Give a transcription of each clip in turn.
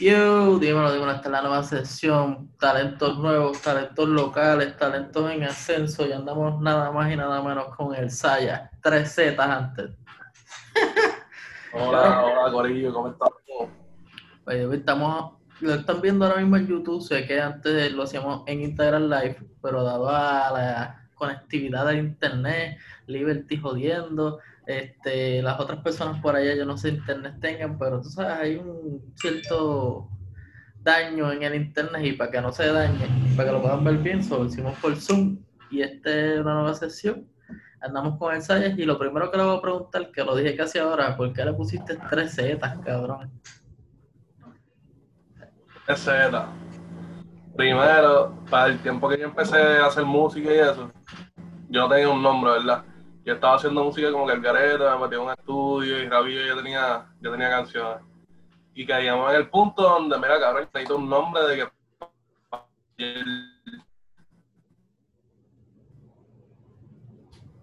Yo, dímelo, dímelo, esta es la nueva sesión, talentos nuevos, talentos locales, talentos en ascenso, y andamos nada más y nada menos con el Saya, tres Z antes. Hola, hola Corillo, ¿cómo estás? Oye, hoy estamos, lo están viendo ahora mismo en YouTube, sé que antes lo hacíamos en Instagram Live, pero dado a la conectividad del internet, Liberty jodiendo, este, las otras personas por allá, yo no sé internet tengan, pero tú sabes, hay un cierto daño en el internet y para que no se dañe, para que lo puedan ver bien, solo hicimos por Zoom y esta es una nueva sesión. Andamos con el Sayas y lo primero que le voy a preguntar, que lo dije casi ahora, ¿por qué le pusiste tres zetas, cabrón? Tres zetas. Primero, para el tiempo que yo empecé a hacer música y eso, yo no tenía un nombre, ¿verdad? Yo estaba haciendo música como que el gareta, me metí en un estudio y rabio yo tenía, yo tenía canciones. Y caíamos en el punto donde, mira, cabrón, necesito un nombre de que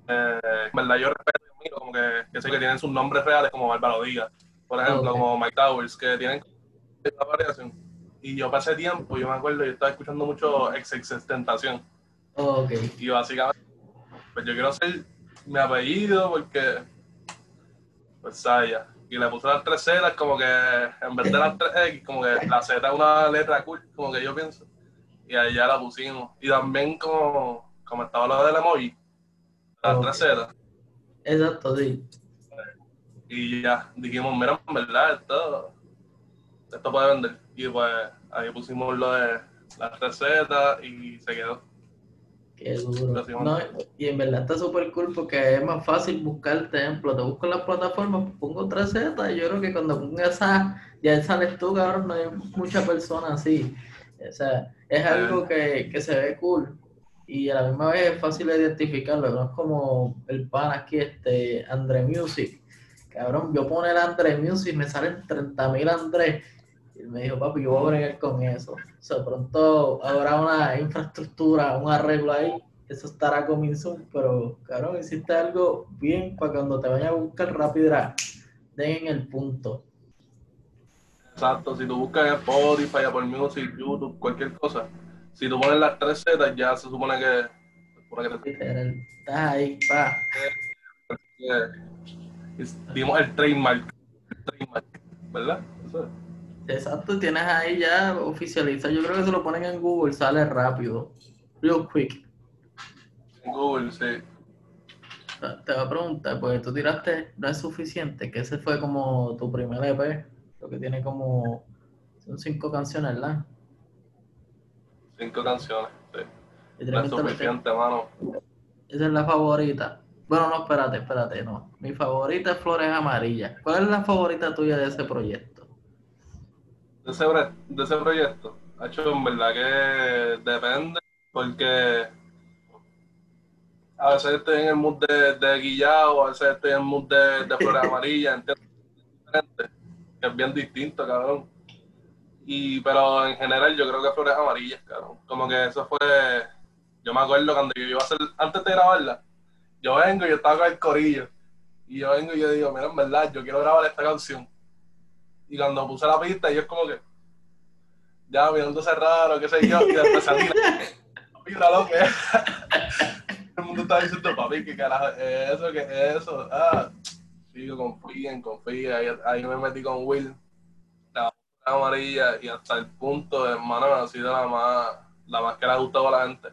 eh, verdad yo respeto como que, que sé que tienen sus nombres reales como Bárbaro Díaz, por ejemplo, Okay. como Mike Towers, que tienen esta variación. Y yo pasé tiempo, yo me acuerdo, yo estaba escuchando mucho ex ex tentación. Ok, Y básicamente, pues yo quiero hacer mi apellido porque, pues Saya. Y le puse las tres zetas como que, en vez de las tres X, como que la Z es una letra cool, como que yo pienso. Y ahí ya la pusimos. Y también como, como estaba lo del emoji, las Ok. tres zetas. exacto, sí. Y ya dijimos, mira, en verdad, esto, esto puede vender. Y pues ahí pusimos lo de las tres zetas y se quedó. Qué duro. No, y en verdad está súper cool porque es más fácil buscar ejemplo. Te busco en las plataformas, pongo 3Z y yo creo que cuando ponga esa, ya sales tú, cabrón, no hay mucha persona así. O sea, es algo que, que se ve cool y a la misma vez es fácil de identificarlo. No es como el pan aquí, este, Andre Music. Cabrón, yo pongo el Andre Music y me salen 30.000 Andrés. Y él me dijo, papi, yo voy a bregar con eso. O sea, pronto habrá una infraestructura, un arreglo ahí. Eso estará soon, pero, cabrón, hiciste algo bien para cuando te vayan a buscar rápido, era, den en el punto. Exacto, si tú buscas en Spotify, Apple Music, YouTube, cualquier cosa, si tú pones las tres zetas, ya se supone que, se supone que te- Literal. Estás ahí, pa. que es- dimos el trademark, el trademark, ¿verdad? Eso es. Exacto, tienes ahí ya oficializa. Yo creo que se lo ponen en Google, sale rápido. Real quick. En Google, sí. Te voy a preguntar, porque tú tiraste, no es suficiente, que ese fue como tu primer EP, lo que tiene como, son cinco canciones, ¿verdad? Cinco canciones, sí. No es suficiente, mano. Esa es la favorita. Bueno, no, espérate, espérate, no. Mi favorita es Flores Amarillas. ¿Cuál es la favorita tuya de ese proyecto? De ese, de ese proyecto, hecho, en verdad que depende, porque a veces estoy en el mood de, de guillao, a veces estoy en el mood de, de flores amarillas, que es bien distinto, cabrón. Y, pero en general yo creo que flores amarillas, cabrón. Como que eso fue, yo me acuerdo cuando yo iba a hacer, antes de grabarla, yo vengo y yo estaba con el corillo, y yo vengo y yo digo, mira, en verdad, yo quiero grabar esta canción. Y cuando puse la pista, yo es como que, ya mirándose raro, qué sé yo, y después salí, mira lo que. El mundo está diciendo, papi, ¿qué carajo es eso? ¿Qué es eso? Ah, sigo, confíen, confíen. Ahí, ahí me metí con Will, la amarilla, y hasta el punto, hermano, ha sido la más, la más que le ha gustado a la gente.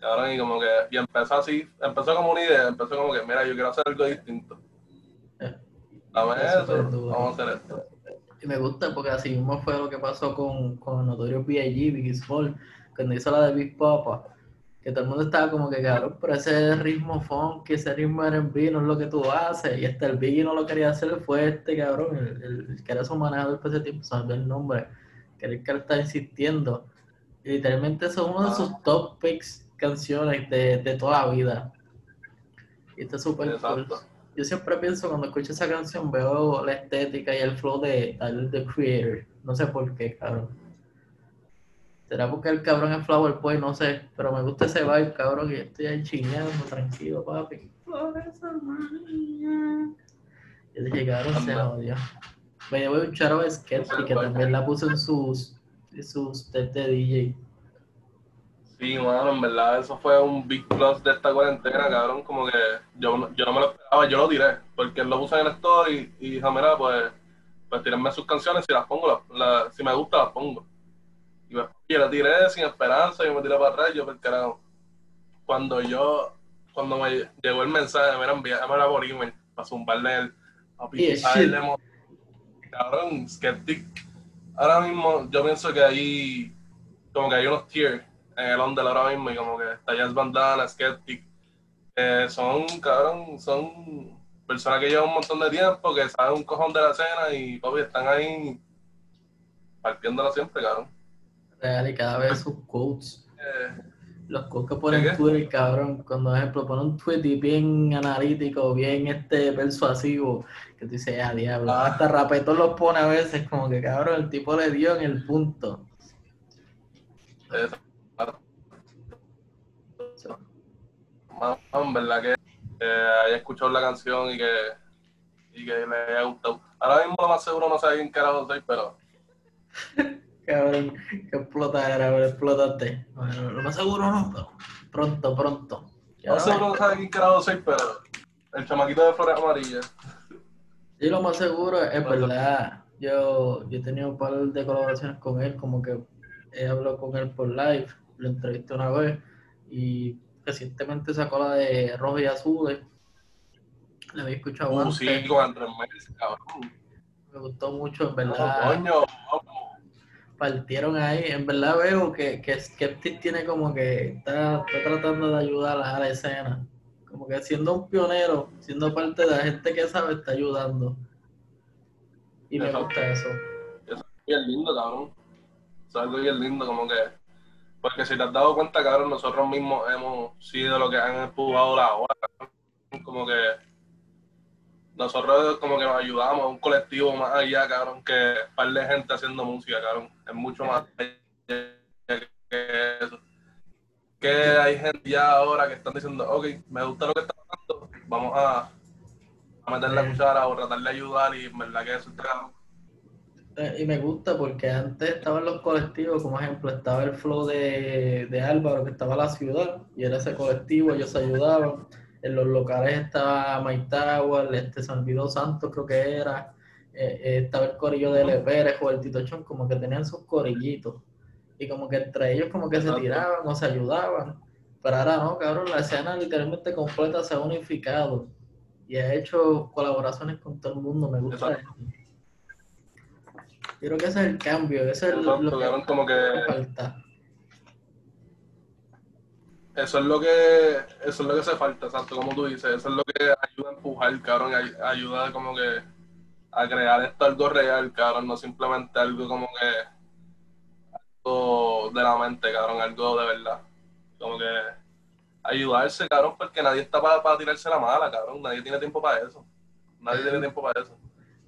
Cabrón, y como que, y empezó así, empezó como una idea, empezó como que, mira, yo quiero hacer algo distinto. Dame Eso vamos a hacer esto. Y me gusta porque así mismo fue lo que pasó con, con el notorio B.I.G., Biggie Small, cuando hizo la de Big Papa. Que todo el mundo estaba como que, cabrón, pero ese ritmo funk, ese ritmo R&B no es lo que tú haces. Y hasta el Biggie no lo quería hacer, fue este cabrón, el, el- el que era su manejador por ese tiempo, olvidó el nombre, que era el que le estaba insistiendo. Y literalmente es uno de sus top picks canciones de, de toda la vida. Y está súper cool. Yo siempre pienso cuando escucho esa canción, veo la estética y el flow de Tyler, the Creator. No sé por qué, cabrón. ¿Será porque el cabrón es Flower Boy? No sé. Pero me gusta ese vibe, cabrón. Y estoy ahí chineando, tranquilo, papi. Yo dije, cabrón, se jodió. Me llevo un charo a Skeptic que también la puso en sus, en sus test de DJ. Sí, mano, en verdad, eso fue un big plus de esta cuarentena, cabrón. Como que yo, no- yo no me lo esperaba, yo lo tiré, porque él lo puso en el story y dijo, mira, pues, pues tírenme sus canciones, si las pongo, las- las- si me gusta, las pongo. Y pues, yo la tiré sin esperanza, yo me tiré para atrás, yo, pues, carajo. Cuando yo, cuando me llegó el mensaje, mira, envíamela por email, para zumbarle el, a él shit. le mo- cabrón, Skeptic. Ahora mismo, yo pienso que hay, como que hay unos tiers en el under ahora mismo y como que está Jazz Bandana, Skeptic, que son, cabrón, son personas que llevan un montón de tiempo, que saben un cojón de la escena y papi están ahí partiéndola siempre, cabrón. Real, y cada vez sus quotes. Eh, Los quotes que ponen. Twitter, cabrón. Cuando, por ejemplo, pone un tweet y bien analítico, bien este persuasivo, que tú dices, ah, diablo. Ah. Hasta Rapetón los pone a veces, como que cabrón, el tipo le dio en el punto. eh, en verdad que eh, haya escuchado la canción y que, y que le haya gustado. Ahora mismo lo más seguro no sé quién carajo soy, pero Cabrón, que explota era, pero explotaste. Bueno, lo más seguro no, pero pronto, pronto. No sé ves. no sé quién carajo soy, pero el chamaquito de flores amarillas. Sí, lo más seguro es verdad. Yo, yo he tenido un par de colaboraciones con él, como que he hablado con él por live, lo entrevisté una vez y recientemente sacó la de Rojo y Azules. La había escuchado Uh, antes, sí, con Andrés Meses, cabrón. me gustó mucho, en No, verdad. coño, vamos. partieron ahí. En verdad veo que, que Skeptic tiene como que está, está tratando de ayudar a la escena. Como que siendo un pionero, siendo parte de la gente que sabe, está ayudando. Y me gusta eso. Eso es bien lindo, cabrón. Eso es algo bien lindo, como que. Porque si te has dado cuenta, cabrón, nosotros mismos hemos sido los que han empujado la hora. Como que. Nosotros como que nos ayudamos, un colectivo más allá, cabrón, que un par de gente haciendo música, cabrón. Es mucho más que eso. Que hay gente ya ahora que están diciendo, ok, me gusta lo que está pasando, vamos a, a meter la cuchara o tratar de ayudar y en verdad que eso está Y me gusta porque antes estaban los colectivos, como ejemplo, estaba el flow de, de Álvaro, que estaba la ciudad, y era ese colectivo, ellos se ayudaban. En los locales estaba Tower, este San Vido Santos, creo que era. eh, eh, estaba el corillo de L. Pérez o el Tito Chon, como que tenían sus corillitos. Y como que entre ellos como que se tiraban o se ayudaban. Pero ahora no, cabrón, la escena literalmente completa se ha unificado. Y ha hecho colaboraciones con todo el mundo, me gusta Exacto. Yo creo que ese es el cambio, ese es Exacto, lo que como que falta. eso es lo que eso es lo que hace falta, exacto, como tú dices, eso es lo que ayuda a empujar, cabrón, ayuda como que a crear esto algo real, cabrón, no simplemente algo como que algo de la mente, cabrón, algo de verdad. Como que ayudarse, cabrón, porque nadie está para tirarse la mala, cabrón, nadie tiene tiempo para eso. Nadie tiene tiempo para eso.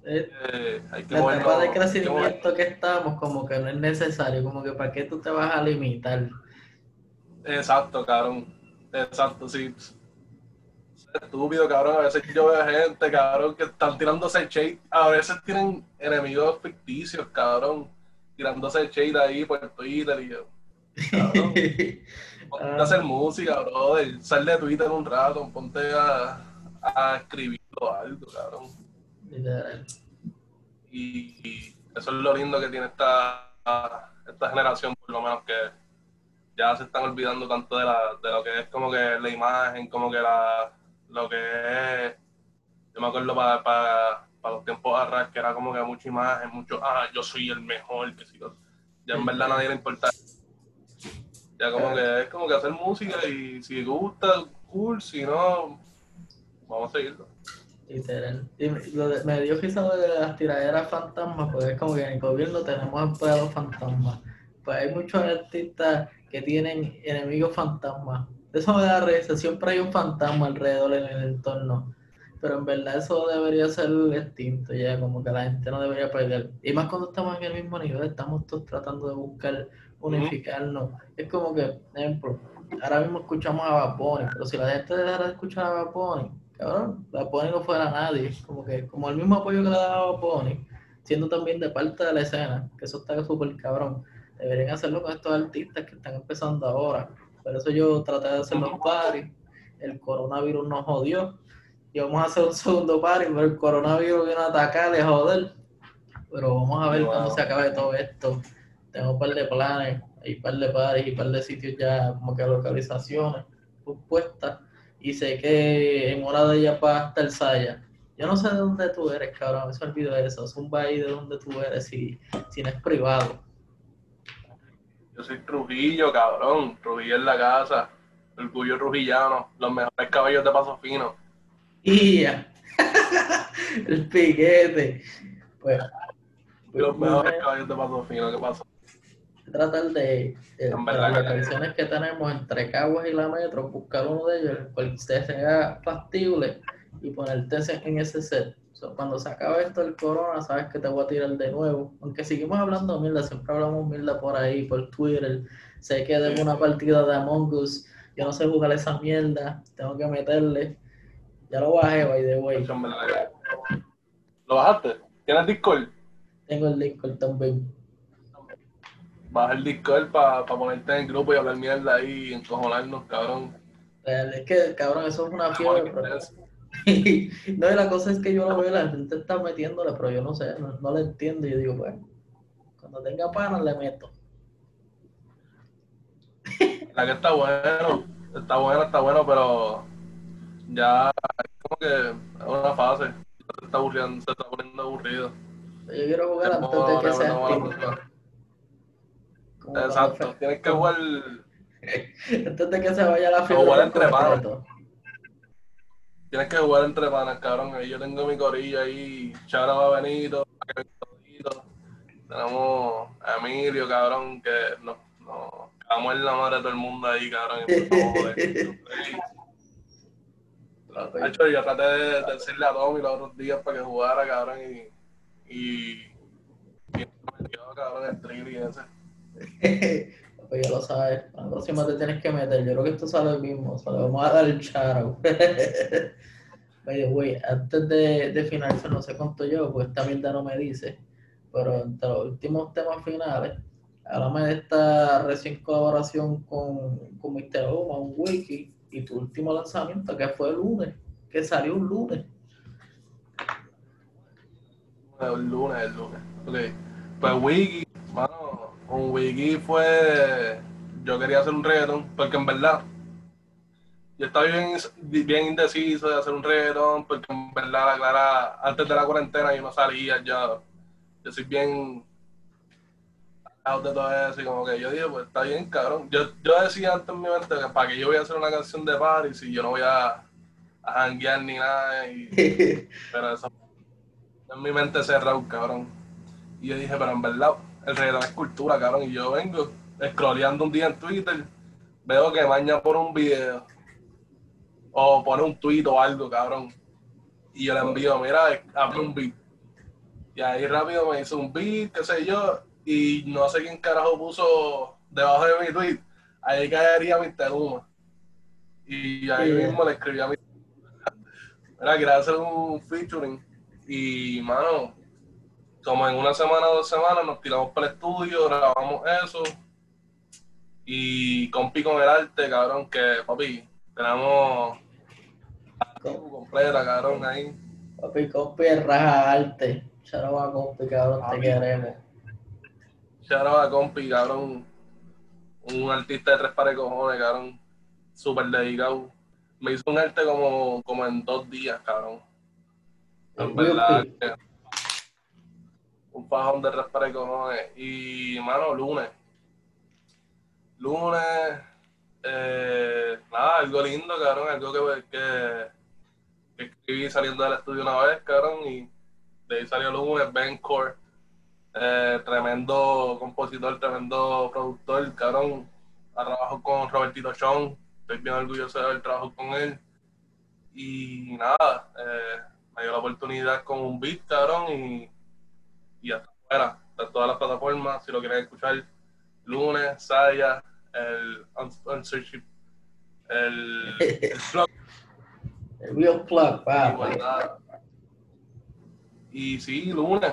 Eh, Eh, hay que La etapa de crecimiento que estamos, como que no es necesario, como que para qué tú te vas a limitar. Exacto, cabrón. Exacto, sí. Es estúpido, cabrón. A veces yo veo gente, cabrón, que están tirándose shade. A veces tienen enemigos ficticios, cabrón. Tirándose shade ahí por Twitter y yo. Cabrón, ponte a hacer música, brother. Sal de Twitter un rato, ponte a, a escribir algo, cabrón. Y, eso es lo lindo que tiene esta, esta generación, por lo menos que ya se están olvidando tanto de, la, de lo que es como que la imagen, como que la, lo que es, yo me acuerdo para, para, para los tiempos atrás que era como que mucha imagen, mucho, ah, yo soy el mejor, que si ya en verdad nadie le importa. Ya como que es como que hacer música y si gusta, cool, si no, vamos a seguirlo. Literal. Y me- lo dio risa de las tiraderas fantasmas, porque es como que en el gobierno tenemos empleados fantasmas. Pues hay muchos artistas que tienen enemigos fantasmas. Eso me da risa, siempre hay un fantasma alrededor en el entorno. Pero en verdad eso debería ser extinto ya, como que la gente no debería pelear. Y más cuando estamos en el mismo nivel, estamos todos tratando de buscar unificarnos. Es como que, ejemplo, ahora mismo escuchamos a Bad pero si la gente dejara de escuchar a Bad cabrón, Bad Bunny no fuera nadie. Como que, como el mismo apoyo que le daba a Bunny, siendo también de parte de la escena, que eso está súper cabrón. Deberían hacerlo con estos artistas que están empezando ahora. Por eso yo traté de hacer los paris. El coronavirus nos jodió. Y vamos a hacer un segundo party, pero el coronavirus vino a atacar, de joder. Pero vamos a ver cuando se acabe todo esto. Tengo un par de planes, hay un par de paris y un par de sitios ya, como que localizaciones puestas. Y sé que en una de ellas va hasta el Saya. Yo no sé de dónde tú eres, cabrón, me olvido de eso. Es un país de donde tú eres si, si no es privado. Yo soy Trujillo, cabrón. Trujillo en la casa. El cuyo trujillano. Los mejores caballos de paso fino. Y el piquete. Pues, los pues, mejores caballos de paso fino, ¿qué pasó? Tratar de, de, las localizaciones que tenemos entre Caguas y la Metro, buscar uno de ellos, el cual sea factible y ponerte en ese set. cuando se acabe esto del corona, sabes que te voy a tirar de nuevo. Aunque seguimos hablando mierda, siempre hablamos mierda por ahí, por Twitter. Sé que de una partida de Among Us, yo no sé jugar esa mierda, tengo que meterle. Ya lo bajé, by the way. ¿Lo bajaste? ¿Tienes Discord? Tengo el Discord también. Baja el Discord para ponerte en el grupo y hablar mierda ahí y encojonarnos, cabrón. Es que, cabrón, eso es una fiebre. no, y la cosa es que yo lo veo, la gente está metiéndole, pero yo no sé, no, no le entiendo. Y yo digo, bueno, cuando tenga panas le meto. La que está bueno, está bueno, está bueno, pero ya es como que es una fase. Se está, aburriendo, se está poniendo aburrido. Yo quiero jugar antes de que sea Exacto, tienes que jugar. antes de que se vaya la fiebre. Jugar entre panas. Tienes que jugar entre panas, cabrón. Ahí yo tengo mi corilla ahí. Chara va Benito. Tenemos a Emilio, cabrón, que nos no, cagamos en la madre de todo el mundo ahí, cabrón. De hecho, yo traté de, decirle a Tommy los otros días para que jugara, cabrón, y. Y. y me quedó, cabrón, el trill y ese. pues ya lo sabes, la próxima te tienes que meter. Yo creo que esto sale el mismo, o le vamos a dar el charo. Oye, antes de, de finalizar, no sé cuánto yo, pues esta mierda no me dice, pero entre los últimos temas finales, háblame de esta recién colaboración con, con Mr. Oma, un wiki, y tu último lanzamiento, que fue el lunes, que salió un lunes. El lunes, el lunes. Ok. Pues Wiki, un wiki fue. Yo quería hacer un reggaeton, porque en verdad. Yo estaba bien, bien indeciso de hacer un reggaeton, porque en verdad, la clara, antes de la cuarentena yo no salía ya. Yo soy bien out de todo eso y como que yo dije, pues está bien, cabrón. Yo, yo decía antes en mi mente que para que yo voy a hacer una canción de party si yo no voy a, a janguear ni nada. Y, pero eso en mi mente cerrado, cabrón. Y yo dije, pero en verdad, el reggaetón es cultura, cabrón. Y yo vengo scrolleando un día en Twitter, veo que maña por un video o pone un tweet o algo, cabrón. Y yo le envío, mira, abre un beat. Y ahí rápido me hizo un beat, qué sé yo, y no sé quién carajo puso debajo de mi tweet, ahí caería mi Luma. Y ahí mismo le escribí a mi Mira, quería hacer un featuring. Y, mano, como en una semana o dos semanas nos tiramos para el estudio, grabamos eso. Y compi con el arte, cabrón, que papi, tenemos completa, cabrón, ahí. Papi, compi es raja arte. Charaba compi, cabrón, te queremos. Charaba compi, cabrón. Un artista de tres pares de cojones, cabrón. Súper dedicado. Me hizo un arte como, como en dos días, cabrón. En verdad un fajón de tres cojones. Y, mano, lunes. Lunes, eh, nada, algo lindo, cabrón, algo que, que, que, escribí saliendo del estudio una vez, cabrón, y de ahí salió lunes, Ben Core, eh, tremendo compositor, tremendo productor, cabrón, trabajo con Robertito Sean, estoy bien orgulloso de haber trabajado con él. Y nada, eh, me dio la oportunidad con un beat, cabrón, y y hasta afuera, de todas las plataformas, si lo quieren escuchar, lunes, Saya, el Unsearchable, el, el Plug. el Real Plug, Y sí, lunes.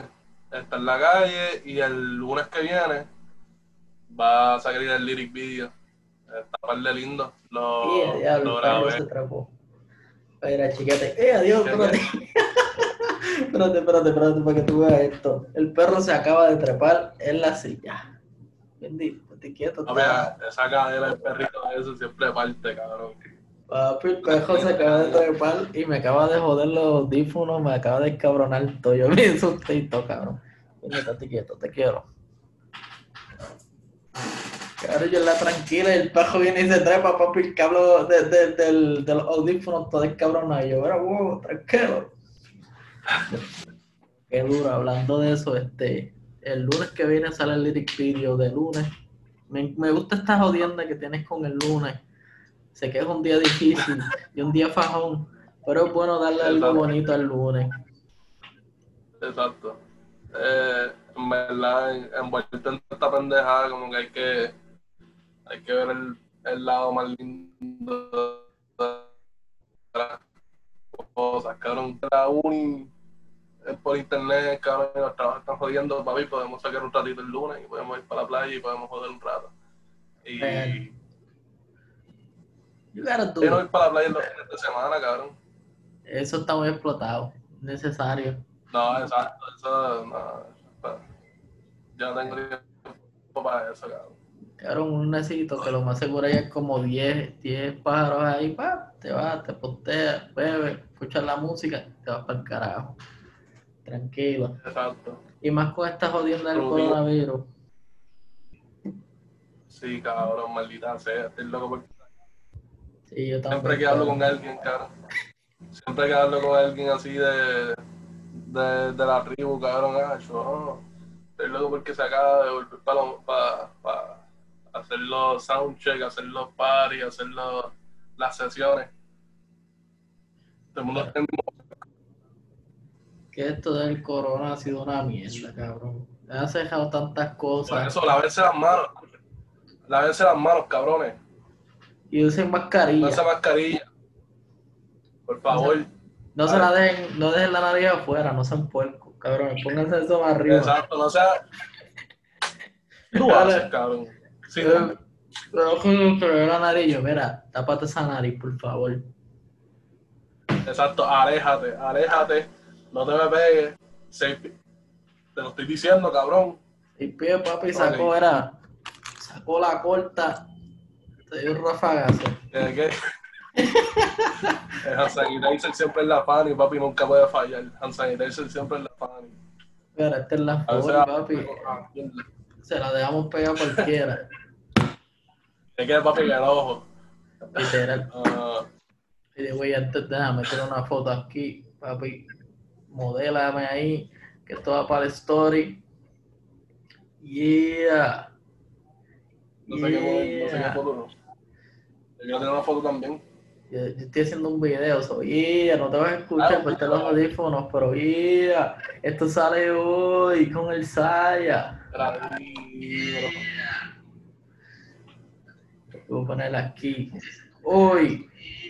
está en la calle y el lunes que viene va a salir el lyric video. Está par de lindo. Lo, Y diablo, lo grabé. Mira, chiquete. ¡Eh, adiós! Espérate. espérate, espérate, para que tú veas esto. El perro se acaba de trepar en la silla. Bendito, te quieto. No, mira, esa cadera del perrito ese siempre parte, cabrón. Papi, el perro se acaba de trepar y me acaba de joder los audífonos, me acaba de escabronar todo. Yo me asusté y todo, cabrón. Estate quieto, te quiero. Cabrón, yo la tranquila y el perro viene y se trepa, papi, el cable de, de, del, de los audífonos todo escabronado. Y yo, era wow, tranquilo. Qué duro, hablando de eso, este, el lunes que viene sale el lyric video de lunes. Me, me gusta esta jodienda que tienes con el lunes. Sé que es un día difícil y un día fajón, pero es bueno darle algo bonito al lunes. Exacto. Eh, en verdad, en- envuelto en esta pendejada, como que hay que, hay que ver el, el lado más lindo de las cosas, cabrón. La uni por internet, cabrón, los trabajos están jodiendo, papi, podemos sacar un ratito el lunes y podemos ir para la playa y podemos joder un rato. Y. You gotta do it. ir para la playa los fines de semana, cabrón. Eso está muy explotado, necesario. No, exacto, eso no. eso- Yo no tengo tiempo para eso, cabrón. Cabrón, un necesito que lo más seguro hay es como 10, 10 pájaros ahí, pa, te vas, te posteas, bebes, escuchas la música, te vas para el carajo. Tranquilo. Exacto. Y más con esta jodienda del coronavirus. Sí, cabrón, maldita sea, estoy loco porque Sí, yo también. siempre que hablo con alguien, cabrón. Siempre que hablo con alguien así de, de, de la tribu, cabrón, ah, yo oh, estoy loco porque se acaba de volver para, para, para hacer los soundcheck, hacer los parties, hacer los- las sesiones. Todo el mundo está en el mismo Que esto del corona ha sido una mierda, cabrón. Ha dejado tantas Por cosas. eso, lavarse las manos. Lavarse las manos, cabrones. Y usen No mascarilla. esa mascarilla. Por favor. No se la dejen, no dejen la nariz afuera, no sean puercos, cabrón. Pónganse eso más arriba. Exacto, no sea. Tú haces, cabrón. Sí, Eh, Pero la nariz, yo, mira, tápate esa nariz, por favor. exacto, aléjate, aléjate. No te me pegues. Seis Te lo estoy diciendo, cabrón. Y pie, papi, sacó, era, sacó la corta, te dio un rafagazo. ¿Qué? qué? El hand sanitizer siempre es la fan papi, nunca puede fallar. Hand sanitizer siempre es la fan. Mira, esta es la forma, papi. Se la dejamos pegar cualquiera. ¿Qué queda, papi, en el ojo? Literal. Ah, Y güey, antes déjame meter una foto aquí, papi. Modélame ahí, que esto va para el story. Yeah. no sé qué no sé qué Yeah. foto. no. Yo tener una foto también. Yo, yo estoy haciendo un video, so, yeah, no te vas a escuchar Ah, por estar los audífonos, pero yeah, esto sale hoy con el Saya. Tranquilo. Voy a poner aquí. Hoy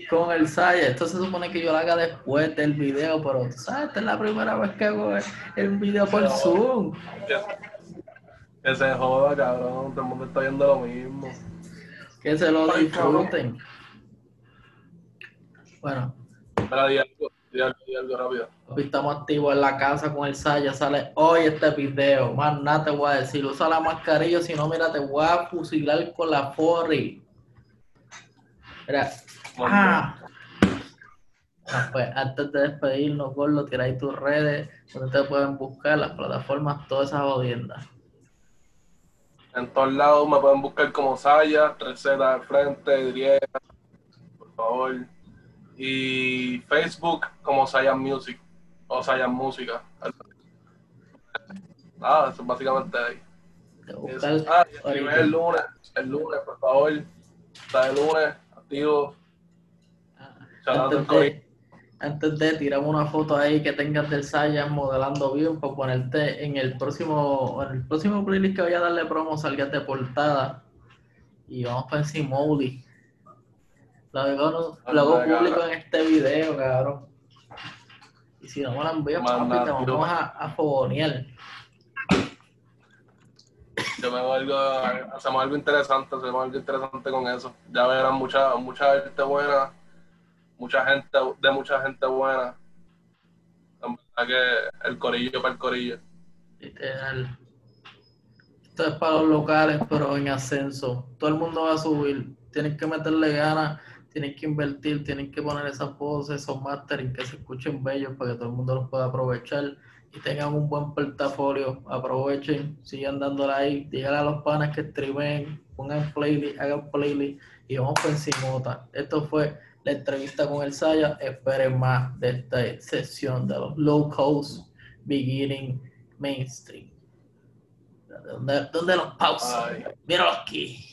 con el Saya. Esto se supone que yo lo haga después del video, pero tú sabes, esta es la primera vez que hago el, video por Zoom. Que, se joda, cabrón. Todo el mundo está viendo lo mismo. Que se lo disfruten. Bueno, Espera, di algo, di algo, di algo rápido. Hoy estamos activos en la casa con el Saya. Sale hoy este video. Más nada te voy a decir. Usa la mascarilla. Si no, mira, te voy a fusilar con la forri. Mira. Ah. Ah, pues, antes de despedirnos, Gordo, tira ahí tus redes. Donde te pueden buscar las plataformas, todas esas jodiendas. En todos lados me pueden buscar como Saya, 3Z al frente, griega, por favor. Y Facebook como Saya Music o Saya Música. Nada, eso es básicamente ahí. Te Eso. Ah, el lunes, el lunes, por favor. Está el lunes, activo. Ah, Shout out al Antes de, antes de tiramos una foto ahí que tengas del Saya modelando bien para ponerte en el próximo en el próximo playlist que voy a darle promo salgas de portada y vamos para encima Moody. Lo hago, lo hago público cabrón. en este video, cabrón. Y si no me la envías, papi, te vamos a, a fogonear. yo me algo, hacemos algo interesante, hacemos algo interesante con eso. Ya verán mucha, mucha gente buena, mucha gente, de mucha gente buena. En que el corillo para el corillo. Literal. Esto es para los locales, pero en ascenso. Todo el mundo va a subir. Tienen que meterle ganas, tienen que invertir, tienen que poner esas voces, esos mastering que se escuchen bellos para que todo el mundo los pueda aprovechar y tengan un buen portafolio. Aprovechen, sigan dándole ahí, díganle a los panas que streamen, pongan playlist, hagan playlist y vamos por encima. Esto fue la entrevista con el Saya. Esperen más de esta sesión de los low cost beginning mainstream. ¿Dónde, dónde los pausas? Míralo aquí.